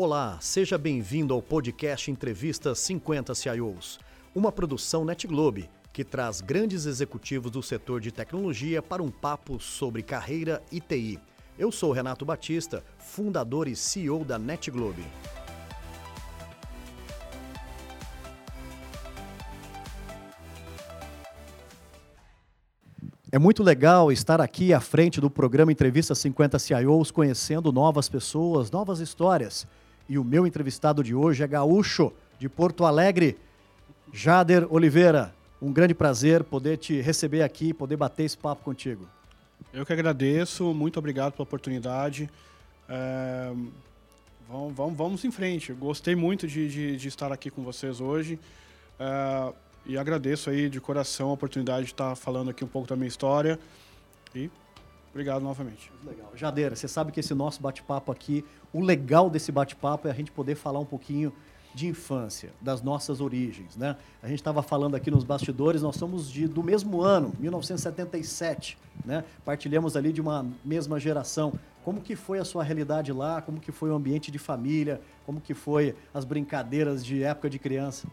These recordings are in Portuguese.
Olá, seja bem-vindo ao podcast Entrevista 50 CIOs, uma produção NetGlobe que traz grandes executivos do setor de tecnologia para um papo sobre carreira e TI. Eu sou Renato Batista, fundador e CEO da NetGlobe. É muito legal estar aqui à frente do programa Entrevista 50 CIOs, conhecendo novas pessoas, novas histórias. E o meu entrevistado de hoje é gaúcho, de Porto Alegre, Jader Oliveira. Um grande prazer poder te receber aqui, poder bater esse papo contigo. Eu que agradeço, muito obrigado pela oportunidade. É, vamos, vamos, vamos em frente. Gostei muito de, de, de estar aqui com vocês hoje. É, e agradeço aí de coração a oportunidade de estar falando aqui um pouco da minha história. E obrigado novamente. Legal. Jadeira, você sabe que esse nosso bate-papo aqui, o legal desse bate-papo é a gente poder falar um pouquinho de infância, das nossas origens, né? A gente estava falando aqui nos bastidores, nós somos de, do mesmo ano, 1977, né? Partilhamos ali de uma mesma geração. Como que foi a sua realidade lá? Como que foi o ambiente de família? Como que foi as brincadeiras de época de criança?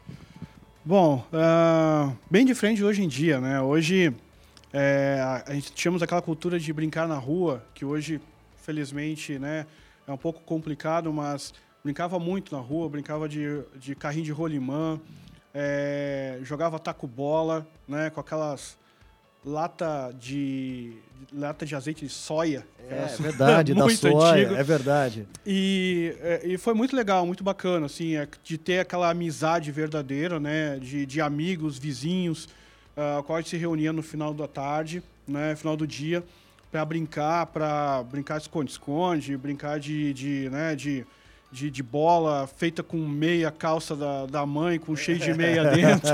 Bom, uh, bem diferente hoje em dia, né? Hoje é, a gente tínhamos aquela cultura de brincar na rua, que hoje, felizmente, né, é um pouco complicado, mas brincava muito na rua, brincava de, de carrinho de rolimã, é, jogava taco-bola, né, com aquelas lata de lata de azeite de soia. É, é verdade, da soia, antigo. é verdade. E, é, e foi muito legal, muito bacana, assim, é, de ter aquela amizade verdadeira, né, de, de amigos, vizinhos, uh, qual a gente se reunia no final da tarde, né, final do dia, para brincar, para brincar esconde-esconde, brincar de, de, né, de de, de, bola feita com meia calça da, da mãe, com cheio de meia dentro.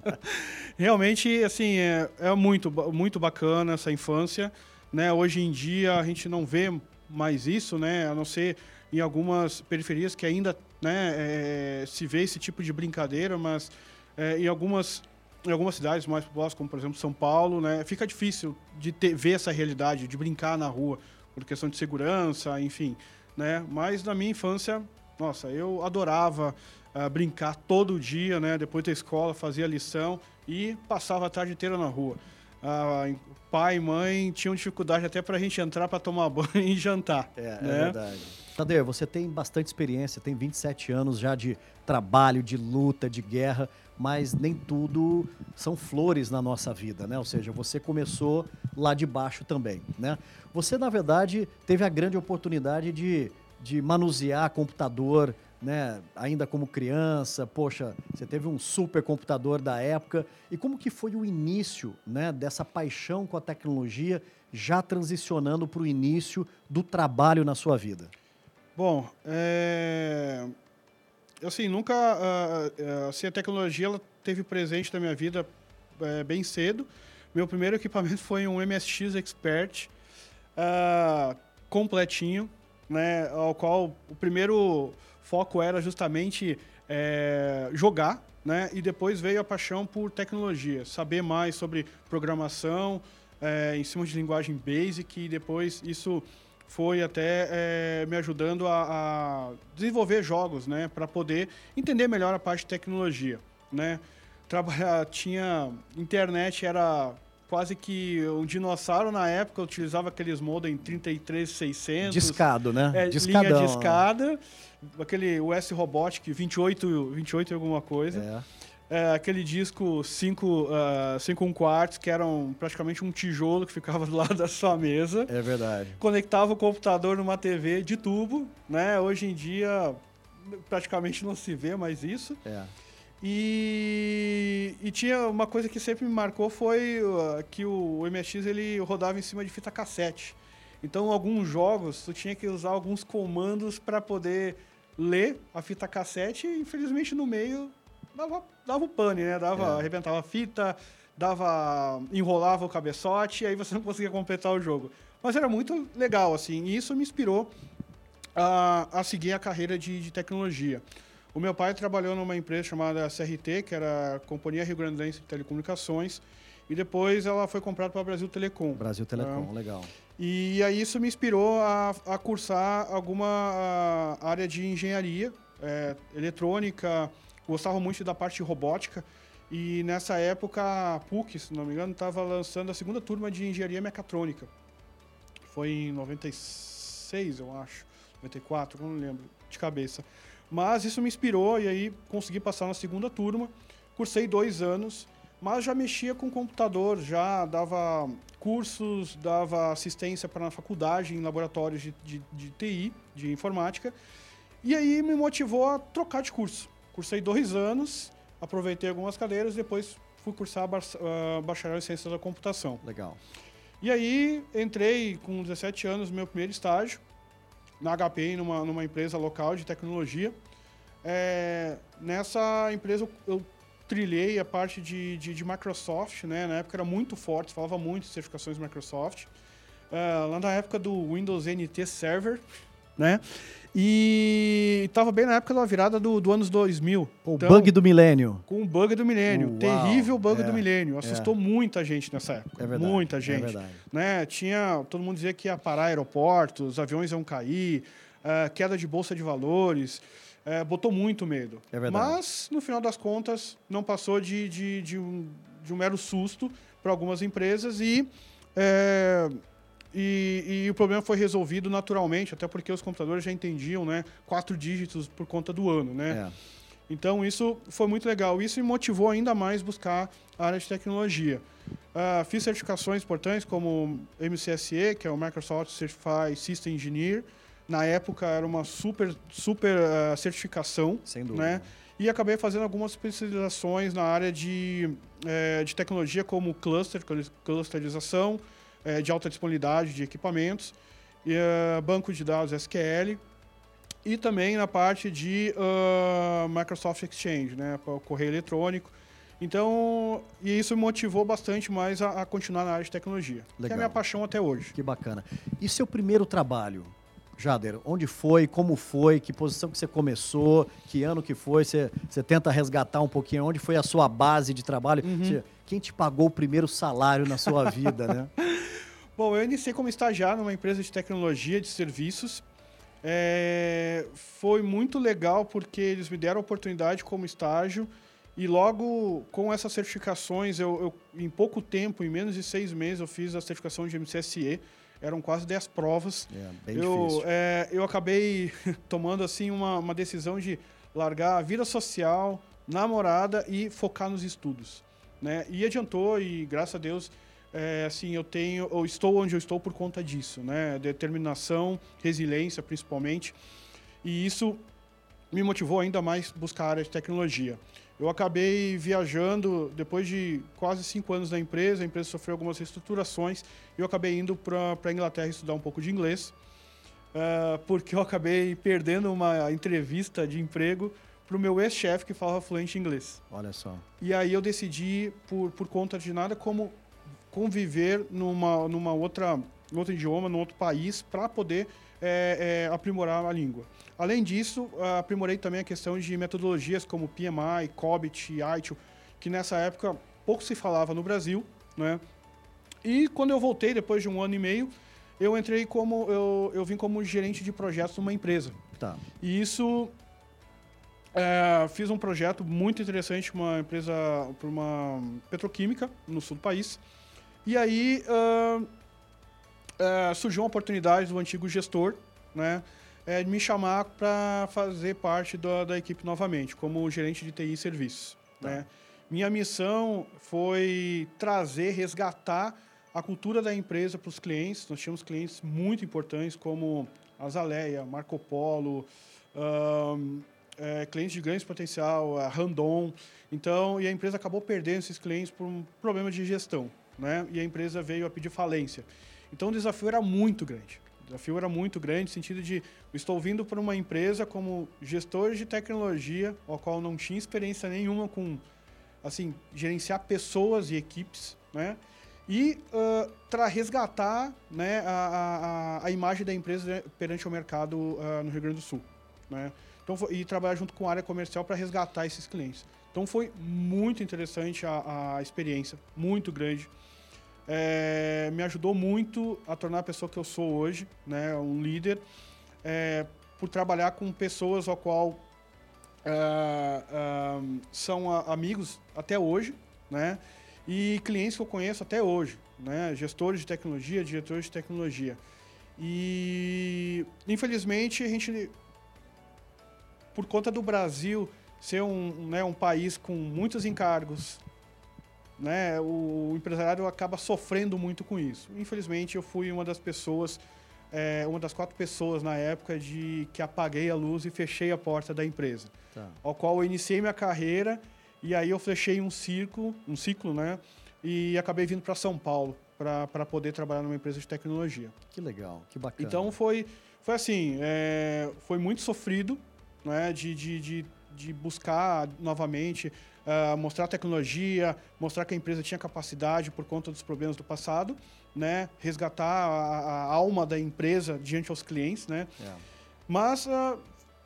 Realmente, assim, é, é, muito, muito bacana essa infância. Né? Hoje em dia a gente não vê mais isso, né? a não ser em algumas periferias que ainda né, é, se vê esse tipo de brincadeira, mas é, em algumas em algumas cidades mais populosas, como por exemplo São Paulo, né, fica difícil de ter, ver essa realidade, de brincar na rua, por questão de segurança, enfim né? Mas na minha infância, nossa, eu adorava uh, brincar todo dia, né? Depois da escola, fazia lição e passava a tarde inteira na rua. Uh, pai e mãe tinham dificuldade até para a gente entrar para tomar banho e jantar. É, é né? é verdade. Tadeir, você tem bastante experiência, tem 27 anos já de trabalho, de luta, de guerra, mas nem tudo são flores na nossa vida, né? Ou seja, você começou lá de baixo também, né? Você, na verdade, teve a grande oportunidade de, de manusear computador, né? Ainda como criança, poxa, você teve um super computador da época. E como que foi o início, né? Dessa paixão com a tecnologia, já transicionando para o início do trabalho na sua vida? Bom, é... assim, nunca assim, a tecnologia ela teve presente na minha vida é, bem cedo. Meu primeiro equipamento foi um MSX Expert, uh, completinho, né, ao qual o primeiro foco era justamente é, jogar, né, e depois veio a paixão por tecnologia, saber mais sobre programação é, em cima de linguagem Basic e depois isso foi até é, me ajudando a, a, desenvolver jogos, né, para poder entender melhor a parte de tecnologia, né. Trabalhar tinha internet era quase que um dinossauro na época utilizava aqueles modem 33600. Discado, né? É, Discadão. linha discada, aquele US Robotic 28, 28 e alguma coisa. É. É, aquele disco 5 uh, 5 um quartos, que era um, praticamente um tijolo que ficava do lado da sua mesa. É verdade. Conectava o computador numa TV de tubo, né? Hoje em dia praticamente não se vê mais isso. É. E, e, tinha uma coisa que sempre me marcou foi uh, que o, o MSX ele rodava em cima de fita cassete. Então, alguns jogos tu tinha que usar alguns comandos para poder ler a fita cassete e infelizmente no meio dava, dava o pane, né? Dava, é. arrebentava a fita, dava enrolava o cabeçote e aí você não conseguia completar o jogo. Mas era muito legal assim, e isso me inspirou a, a seguir a carreira de, de tecnologia. O meu pai trabalhou numa empresa chamada CRT, que era a Companhia Rio Grandense de Telecomunicações, e depois ela foi comprada pela Brasil Telecom. Brasil Telecom, legal. E aí isso me inspirou a, a cursar alguma a, área de engenharia, é, eletrônica, gostava muito da parte robótica. E nessa época a PUC, se não me engano, estava lançando a segunda turma de engenharia mecatrônica. Foi em 96, eu acho. 94, não lembro de cabeça. Mas isso me inspirou e aí consegui passar na segunda turma. Cursei dois anos, mas já mexia com computador, já dava cursos, dava assistência para a faculdade em laboratórios de, de, de TI, de informática. E aí me motivou a trocar de curso. Cursei dois anos, aproveitei algumas cadeiras, depois fui cursar uh, bacharel em ciências da computação. Legal. E aí entrei com 17 anos no meu primeiro estágio na HPI, numa, numa empresa local de tecnologia. É, nessa empresa eu, trilhei a parte de, de, de, Microsoft, né? Na época era muito forte, falava muito de certificações Microsoft. Uh, lá na época do Windows NT Server, né? E estava bem na época da virada do, do anos 2000. O então, bug do milênio. Com o bug do milênio. Uau, terrível bug é, do milênio. Assustou é. muita gente nessa época. É verdade, muita é gente. Né? Tinha, todo mundo dizia que ia parar aeroportos, aviões iam cair, uh, queda de bolsa de valores. Uh, botou muito medo. Mas, no final das contas, não passou de, de, de, um, de um mero susto para algumas empresas e... É, e, e, o problema foi resolvido naturalmente, até porque os computadores já entendiam, né? Quatro dígitos por conta do ano, né? É. Então isso foi muito legal. Isso me motivou ainda mais buscar a área de tecnologia. Uh, fiz certificações importantes como MCSE, que é o Microsoft Certified System Engineer. Na época era uma super super uh, certificação, sem dúvida. Né? E acabei fazendo algumas especializações na área de, eh, de tecnologia como cluster, clusterização, é, de alta disponibilidade de equipamentos, e, uh, banco de dados SQL e também na parte de uh, Microsoft Exchange, né, para o correio eletrônico. Então, e isso me motivou bastante mais a, a continuar na área de tecnologia, Legal. que é a minha paixão até hoje. Que bacana. E seu primeiro trabalho? Jader, onde foi, como foi, que posição que você começou, que ano que foi, você, você tenta resgatar um pouquinho onde foi a sua base de trabalho, uhum. quem te pagou o primeiro salário na sua vida, né? Bom, eu iniciei como estagiário numa empresa de tecnologia de serviços. É, foi muito legal porque eles me deram a oportunidade como estágio e logo com essas certificações, eu, eu, em pouco tempo, em menos de seis meses, eu fiz a certificação de MCSE. Eram quase dez provas. É, eu. É, eu acabei tomando assim uma, uma decisão de largar a vida social, namorada e focar nos estudos. Né? E adiantou e graças a Deus é, assim, eu tenho, eu estou onde eu estou por conta disso, né? Determinação, resiliência, principalmente. E isso me motivou ainda mais buscar a área de tecnologia. Eu acabei viajando depois de quase cinco anos na empresa. A empresa sofreu algumas reestruturações e eu acabei indo para a Inglaterra estudar um pouco de inglês, uh, porque eu acabei perdendo uma entrevista de emprego para o meu ex-chefe que falava fluente inglês. Olha só. E aí eu decidi, por, por conta de nada, como conviver numa, numa outra, outro idioma, num outro país, para poder é, é, aprimorar a língua. Além disso, aprimorei também a questão de metodologias como PMI, COBIT, ITIL, que nessa época pouco se falava no Brasil, né? E quando eu voltei, depois de um ano e meio, eu entrei como eu, eu vim como gerente de projetos numa empresa. Tá. E isso é, fiz um projeto muito interessante uma empresa, para uma petroquímica no sul do país. E aí uh, uh, surgiu uma oportunidade do antigo gestor, né? É, me chamar para fazer parte da, da, equipe novamente, como gerente de TI e serviços. Tá. Né? Minha missão foi trazer, resgatar a cultura da empresa para os clientes. Nós tínhamos clientes muito importantes, como Azaleia, Marco Polo, um, é, clientes de grande potencial, a Randon. Então, e a empresa acabou perdendo esses clientes por um problema de gestão né? e a empresa veio a pedir falência. Então o desafio era muito grande. O desafio era muito grande, no sentido de estou vindo para uma empresa como gestor de tecnologia, ao qual não tinha experiência nenhuma com assim gerenciar pessoas e equipes, né? E uh, para resgatar né, a, a, a, imagem da empresa perante o mercado uh, no Rio Grande do Sul. né? Então, e trabalhar junto com a área comercial para resgatar esses clientes. Então foi muito interessante a, a experiência, muito grande. É, me ajudou muito a tornar a pessoa que eu sou hoje, né, um líder, é, por trabalhar com pessoas ao qual é, é são a, amigos até hoje, né, e clientes que eu conheço até hoje, né, gestores de tecnologia, diretores de tecnologia. E infelizmente a gente por conta do Brasil ser um, né, um país com muitos encargos, né, o empresariado acaba sofrendo muito com isso. Infelizmente, eu fui uma das pessoas, é, uma das quatro pessoas na época de que apaguei a luz e fechei a porta da empresa, tá. ao qual eu iniciei minha carreira e aí eu fechei um ciclo, um ciclo, né, e acabei vindo para São Paulo para poder trabalhar numa empresa de tecnologia. Que legal, que bacana. Então foi, foi assim, é, foi muito sofrido, né, de, de, de, de buscar novamente uh, mostrar tecnologia, mostrar que a empresa tinha capacidade por conta dos problemas do passado, né, resgatar a, a alma da empresa diante aos clientes, né. É. Mas uh,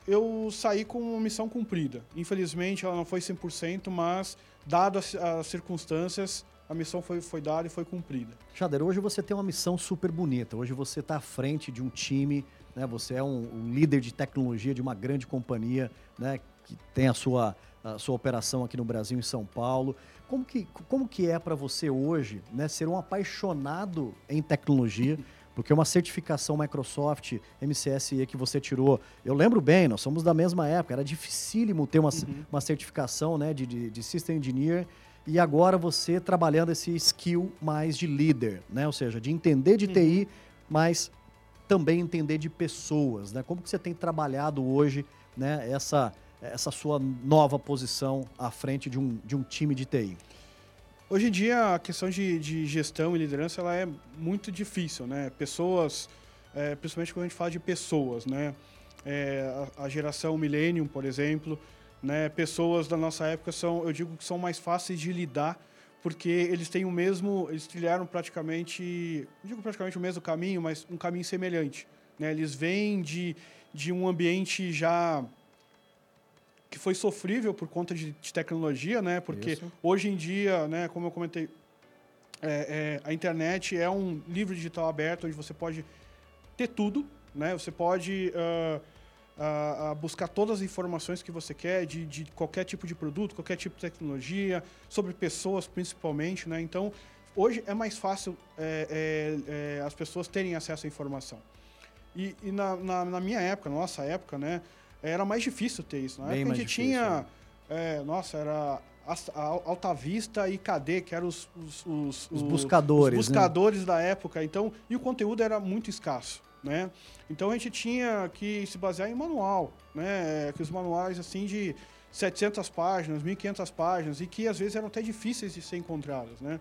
eu saí com uma missão cumprida. Infelizmente, ela não foi 100%, mas, dado as, as circunstâncias, a missão foi, foi dada e foi cumprida. Jader, hoje você tem uma missão super bonita. Hoje você está à frente de um time né? Você é um, um, líder de tecnologia de uma grande companhia, né? Que tem a sua, a sua operação aqui no Brasil, em São Paulo. Como que, como que é para você hoje, né? Ser um apaixonado em tecnologia? Porque uma certificação Microsoft MCSE que você tirou, eu lembro bem, nós somos da mesma época, era dificílimo ter uma, uhum. uma certificação né, de, de, de System Engineer e agora você trabalhando esse skill mais de líder, né? Ou seja, de entender de TI, uhum. mas também entender de pessoas, né? Como que você tem trabalhado hoje, né, essa, essa sua nova posição à frente de um, de um time de TI? Hoje em dia, a questão de, de gestão e liderança ela é muito difícil, né? Pessoas, é, principalmente quando a gente fala de pessoas, né? É, a, a, geração millennium, por exemplo, né? Pessoas da nossa época são, eu digo que são mais fáceis de lidar porque eles têm o mesmo, eles trilharam praticamente, não digo praticamente o mesmo caminho, mas um caminho semelhante. Né? Eles vêm de, de um ambiente já que foi sofrível por conta de, de tecnologia, né? Porque Isso. hoje em dia, né, como eu comentei, é, é, a internet é um livro digital aberto onde você pode ter tudo, né? Você pode uh, a, a, buscar todas as informações que você quer de, de, qualquer tipo de produto, qualquer tipo de tecnologia, sobre pessoas principalmente, né? Então, hoje é mais fácil é, é, é, as pessoas terem acesso à informação. E, e na, na, na, minha época, nossa época, né? Era mais difícil ter isso. Na Bem época a gente difícil, tinha... É, nossa, era Alta Vista e KD, que eram os, os, os, os buscadores, os buscadores né? da época. Então, e o conteúdo era muito escasso. Né? Então a gente tinha que se basear em manual, né? que os manuais assim de 700 páginas, 1.500 páginas, e que às vezes eram até difíceis de ser encontradas. Né?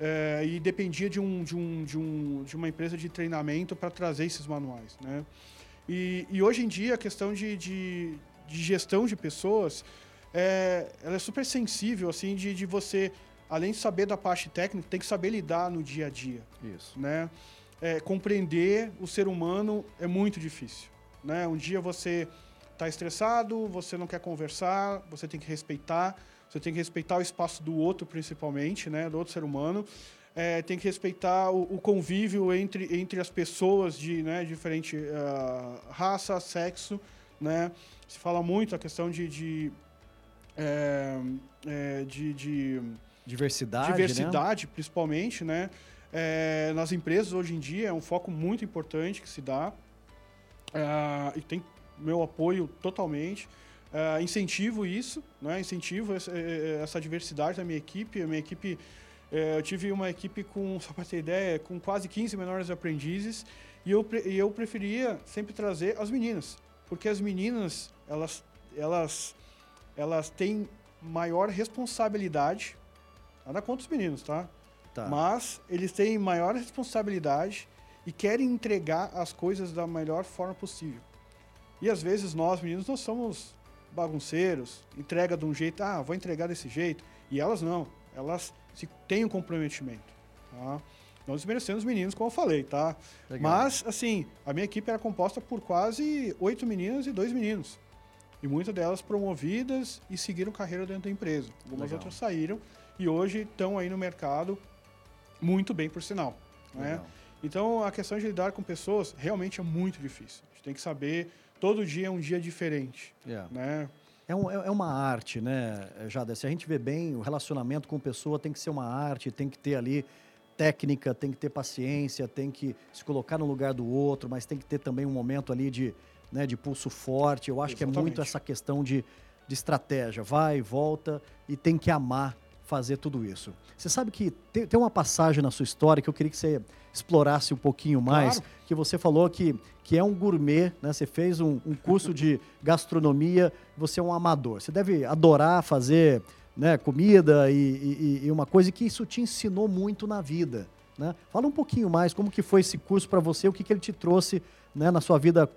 É, e dependia de, um, de, um, de, um, de uma empresa de treinamento para trazer esses manuais. Né? E, e, hoje em dia a questão de, de, de gestão de pessoas é, ela é super sensível, assim, de, de você, além de saber da parte técnica, tem que saber lidar no dia a dia. Isso. Né? é, compreender o ser humano é muito difícil. Né? Um dia você está estressado, você não quer conversar, você tem que respeitar, você tem que respeitar o espaço do outro, principalmente, né? do outro ser humano. É, tem que respeitar o, o, convívio entre, entre as pessoas de né, diferente uh, raça, sexo. Né? Se fala muito a questão de, de, é, é, de, de diversidade, diversidade né? principalmente, né? É, nas empresas, hoje em dia, é um foco muito importante que se dá é, e tem meu apoio totalmente. É, incentivo isso, né? incentivo essa, essa, diversidade da minha equipe. A minha equipe, eu tive uma equipe com, só para ter ideia, com quase 15 menores aprendizes e eu, e eu preferia sempre trazer as meninas, porque as meninas, elas, elas, elas têm maior responsabilidade, nada contra os meninos, tá? Tá. Mas eles têm maior responsabilidade e querem entregar as coisas da melhor forma possível. E às vezes nós, meninos, nós somos bagunceiros, entrega de um jeito, ah, vou entregar desse jeito. E elas não, elas se têm um comprometimento. Tá? Não desmerecendo os meninos, como eu falei, tá? Legal. Mas, assim, a minha equipe era composta por quase oito meninas e dois meninos. E muitas delas promovidas e seguiram carreira dentro da empresa. Algumas Legal. outras saíram e hoje estão aí no mercado muito bem, por sinal. Né? Então, a questão de lidar com pessoas realmente é muito difícil. A gente tem que saber, todo dia é um dia diferente. Yeah. Né? É, um- é- é uma arte, né, Jada? Se a gente vê bem, o relacionamento com pessoa tem que ser uma arte, tem que ter ali técnica, tem que ter paciência, tem que se colocar no lugar do outro, mas tem que ter também um momento ali de, né, de pulso forte. Eu acho que é muito Exatamente. essa questão de, de estratégia. Vai, volta e tem que amar fazer tudo isso. Você sabe que tem, tem uma passagem na sua história que eu queria que você explorasse um pouquinho mais, Claro. que você falou que, que é um gourmet, né? Você fez um, um curso de gastronomia, você é um amador. Você deve adorar fazer né, comida e, e- e uma coisa que isso te ensinou muito na vida. Né? Fala um pouquinho mais como que foi esse curso para você, o que, que ele te trouxe né, na sua vida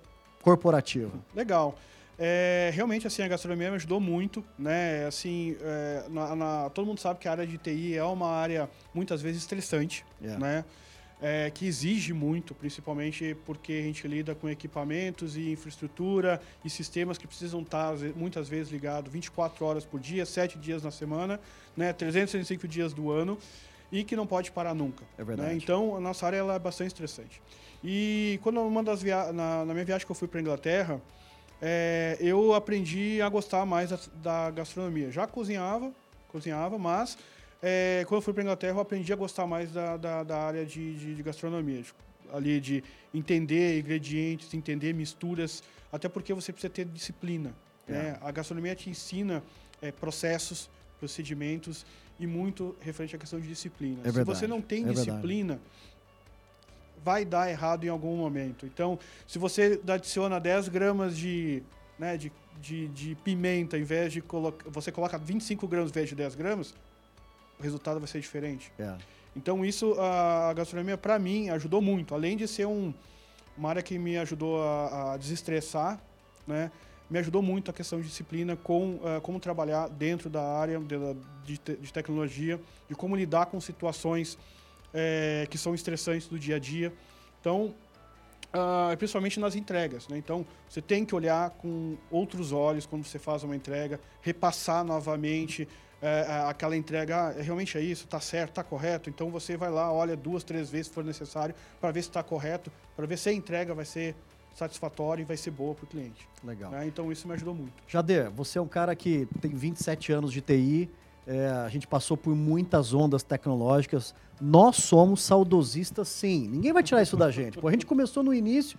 corporativa. Legal. É, realmente, assim, a gastronomia me ajudou muito, né? Assim, é, na- na- todo mundo sabe que a área de TI é uma área, muitas vezes, estressante, Yeah. né? É, que exige muito, principalmente porque a gente lida com equipamentos e infraestrutura e sistemas que precisam estar, às ve- muitas vezes, ligados 24 horas por dia, 7 dias na semana, né? 365 dias do ano e que não pode parar nunca. É verdade. né? Então, a nossa área ela é bastante estressante. E quando uma das via na, na minha viagem que eu fui para Inglaterra, é, eu aprendi a gostar mais da, da gastronomia. Já cozinhava, cozinhava, mas é, quando eu fui para Inglaterra, eu aprendi a gostar mais da, da, da área de, de, de gastronomia. de- ali de entender ingredientes, entender misturas, até porque você precisa ter disciplina. Né? A gastronomia te ensina é, processos, procedimentos e muito referente à questão de disciplina. É Se você não tem é verdade. Vai dar errado em algum momento. Então, se você adiciona 10 gramas de, né, de, de, de pimenta, em vez de colocar. Você coloca 25 gramas em vez de 10 gramas, o resultado vai ser diferente. É. Então, isso, a, gastronomia, para mim, ajudou muito. Além de ser um, uma área que me ajudou a, a desestressar, né? Me ajudou muito a questão de disciplina, com ah, como trabalhar dentro da área de, de, te- de tecnologia, de como lidar com situações eh, que são estressantes do dia a dia. Então, ah, principalmente nas entregas. Né? Então, você tem que olhar com outros olhos quando você faz uma entrega, repassar novamente a- aquela entrega. Ah, realmente é isso, está certo, está correto. Então, você vai lá, olha duas, três vezes se for necessário, para ver se está correto, para ver se a entrega vai ser satisfatória e vai ser boa para o cliente. Legal. né? Então, isso me ajudou muito. Jader, você é um cara que tem 27 anos de TI, é, a gente passou por muitas ondas tecnológicas. Nós somos saudosistas, sim. Ninguém vai tirar isso da gente. Pô, a gente começou no início,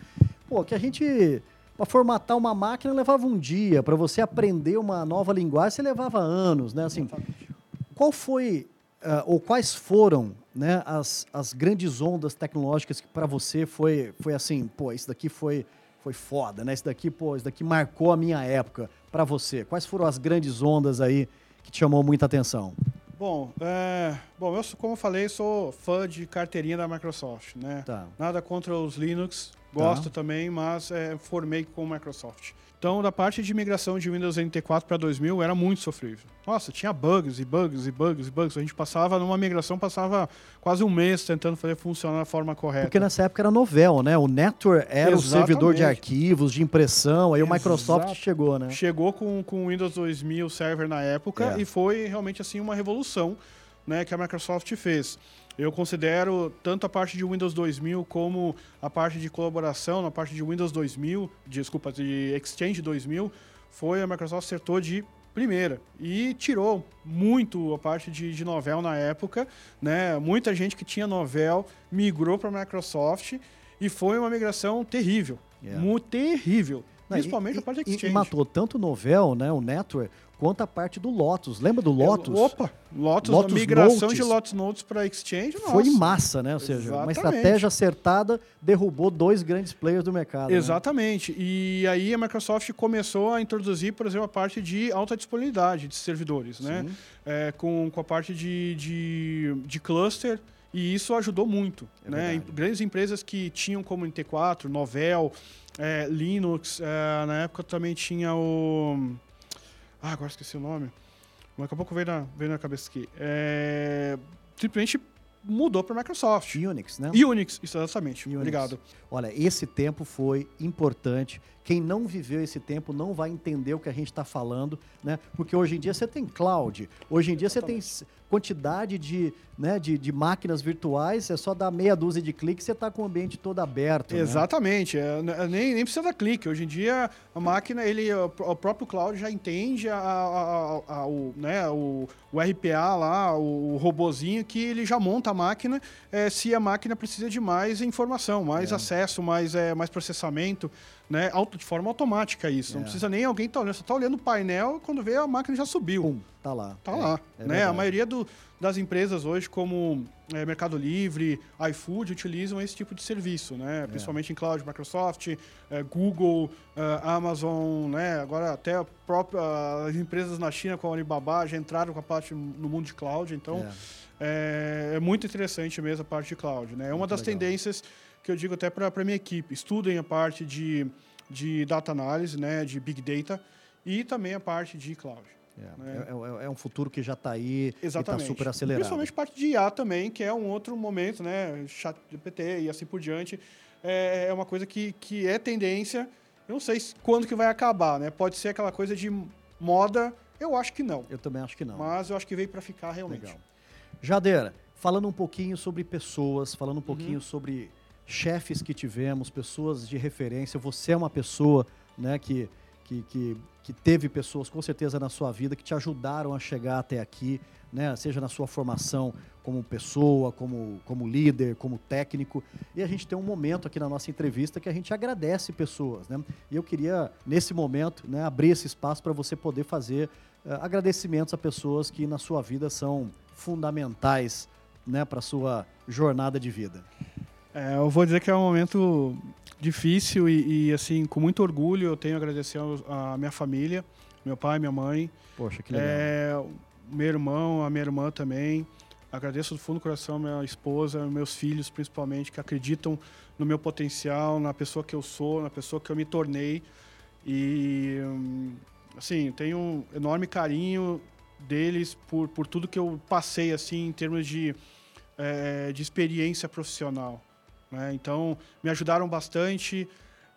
pô, que a gente para formatar uma máquina levava um dia, para você aprender uma nova linguagem você levava anos, né? Assim, Exatamente. qual foi ah, ou quais foram, né, as, as grandes ondas tecnológicas que para você foi foi assim, pô, isso daqui foi foi foda, né? Isso daqui, pô, isso daqui marcou a minha época para você. Quais foram as grandes ondas aí que te chamou muita atenção? Bom, é, bom, eu, como eu falei, sou fã de carteirinha da Microsoft, né? Tá. Nada contra os Linux, gosto também, mas é, formei com Microsoft. Então, da parte de migração de Windows NT4 para 2000, era muito sofrível. Nossa, tinha bugs e bugs e bugs e bugs. A gente passava, numa migração, passava quase um mês tentando fazer funcionar da forma correta. Porque nessa época era novel, né? O Network era o servidor de Exatamente. arquivos, de impressão, aí o Microsoft Exato. chegou, né? Chegou com com o Windows 2000 Server na época É. e foi realmente assim uma revolução, né, que a Microsoft fez. Eu considero tanto a parte de Windows 2000 como a parte de colaboração na parte de Windows 2000, desculpa, de Exchange 2000, foi a Microsoft acertou de primeira e tirou muito a parte de, de Novell na época, né? Muita gente que tinha Novell migrou para a Microsoft e foi uma migração terrível, Yeah. muito terrível. Principalmente e, a parte de Exchange. E matou tanto o Novel, né, o Network, quanto a parte do Lotus. Lembra do Lotus? Opa, Lotus, Lotus a migração Notes. de Lotus Notes para Exchange, nossa. Foi em massa, né? Ou seja, uma Exatamente. estratégia acertada derrubou dois grandes players do mercado. né? Exatamente. E aí a Microsoft começou a introduzir, por exemplo, a parte de alta disponibilidade de servidores, né? Sim. É, com, com a parte de, de, de cluster. E isso ajudou muito. É né? Grandes empresas que tinham como NT4, Novell, é, Linux, é, na época também tinha o. Ah, agora esqueci o nome. Mas Daqui a pouco veio na, veio na cabeça aqui. É, simplesmente mudou para Microsoft. Unix, né? Unix, isso exatamente. Unix. Obrigado. Olha, esse tempo foi importante. Quem não viveu esse tempo não vai entender o que a gente está falando, né? Porque hoje em dia você tem cloud, hoje em dia você tem quantidade de, né, de, de máquinas virtuais, é só dar meia dúzia de cliques e você está com o ambiente todo aberto. né? Exatamente. É, n- nem, nem precisa dar clique. Hoje em dia, a máquina, ele, o pró- o próprio cloud já entende a, a- a- o, né, o, o RPA lá, o, o robozinho, que ele já monta a máquina eh, se a máquina precisa de mais informação, mais É. acesso, mais, eh, mais processamento, né, auto, de forma automática isso. Não É. precisa nem alguém estar olhando. Você está olhando o painel, quando vê, a máquina já subiu. Pum, tá lá. Tá É, lá. é né? A maioria do- das empresas hoje, como é, Mercado Livre, iFood, utilizam esse tipo de serviço, É. né? Principalmente em cloud, Microsoft, é, Google, é, Amazon, né? Agora até a própria, as empresas na China com a Alibaba já entraram com a parte no mundo de cloud, então É. é, é muito interessante mesmo a parte de cloud, né? É uma Muito das legal. tendências que eu digo até para a minha equipe. Estudem a parte de, de data análise, né? De Big Data e também a parte de cloud. É, né? é- é- é um futuro que já está aí Exatamente. e está super acelerado. Principalmente parte de IA também, que é um outro momento, né? Chat GPT e assim por diante. É, é uma coisa que, que é tendência. Eu não sei se- quando que vai acabar, né? Pode ser aquela coisa de moda. Eu acho que não. Eu também acho que não. Mas eu acho que veio para ficar realmente. Legal. Jadeira, falando um pouquinho sobre pessoas, falando um Uhum. pouquinho sobre chefes que tivemos, pessoas de referência. Você é uma pessoa né, que, que, que, que teve pessoas com certeza na sua vida que te ajudaram a chegar até aqui, né, seja na sua formação como pessoa, como, como líder, como técnico. E a gente tem um momento aqui na nossa entrevista que a gente agradece pessoas. Né? E eu queria, nesse momento, né, abrir esse espaço para você poder fazer eh, agradecimentos a pessoas que na sua vida são fundamentais né, para a sua jornada de vida. É, eu vou dizer que é um momento difícil e, e, assim, com muito orgulho, eu tenho a agradecer a minha família, meu pai, minha mãe, Poxa, que legal. É, meu irmão, a minha irmã também. Agradeço do fundo do coração minha esposa, meus filhos principalmente, que acreditam no meu potencial, na pessoa que eu sou, na pessoa que eu me tornei. E, assim, tenho um enorme carinho deles por, por tudo que eu passei, assim, em termos de, eh, de experiência profissional. Né? Então, me ajudaram bastante,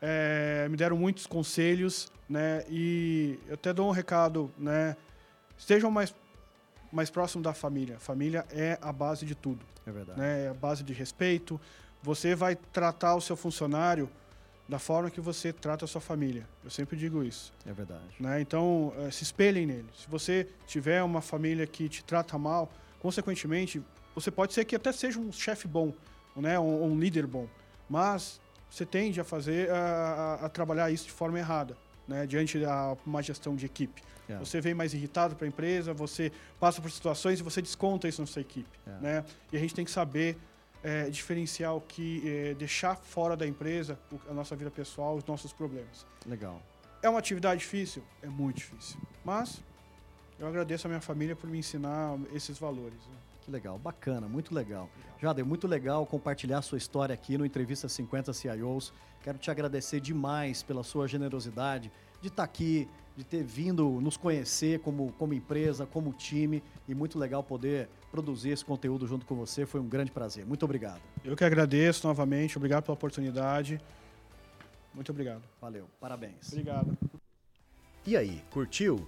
eh, me deram muitos conselhos, né? E eu até dou um recado, né? Estejam mais, mais próximo da família. Família é a base de tudo, É verdade. né? É a base de respeito. Você vai tratar o seu funcionário da forma que você trata a sua família. Eu sempre digo isso. É verdade. Né? Então, eh, se espelhem nele. Se você tiver uma família que te trata mal, consequentemente, você pode ser que até seja um chefe bom, né? um, um líder bom, mas você tende a fazer, a, a- a trabalhar isso de forma errada, né? diante da uma gestão de equipe. É. Você vem mais irritado para a empresa, você passa por situações e você desconta isso na sua equipe. É. Né? E a gente tem que saber eh, diferenciar o que, eh, deixar fora da empresa a nossa vida pessoal, os nossos problemas. Legal. É uma atividade difícil? É muito difícil. Mas eu agradeço a minha família por me ensinar esses valores. né? Que legal, bacana, muito legal. Jade, é muito legal compartilhar a sua história aqui no Entrevista 50 CIOs. Quero te agradecer demais pela sua generosidade de estar aqui, de ter vindo nos conhecer como, como empresa, como time. E muito legal poder produzir esse conteúdo junto com você. Foi um grande prazer. Muito obrigado. Eu que agradeço novamente, obrigado pela oportunidade. Muito obrigado. Valeu, parabéns. Obrigado. E aí, curtiu?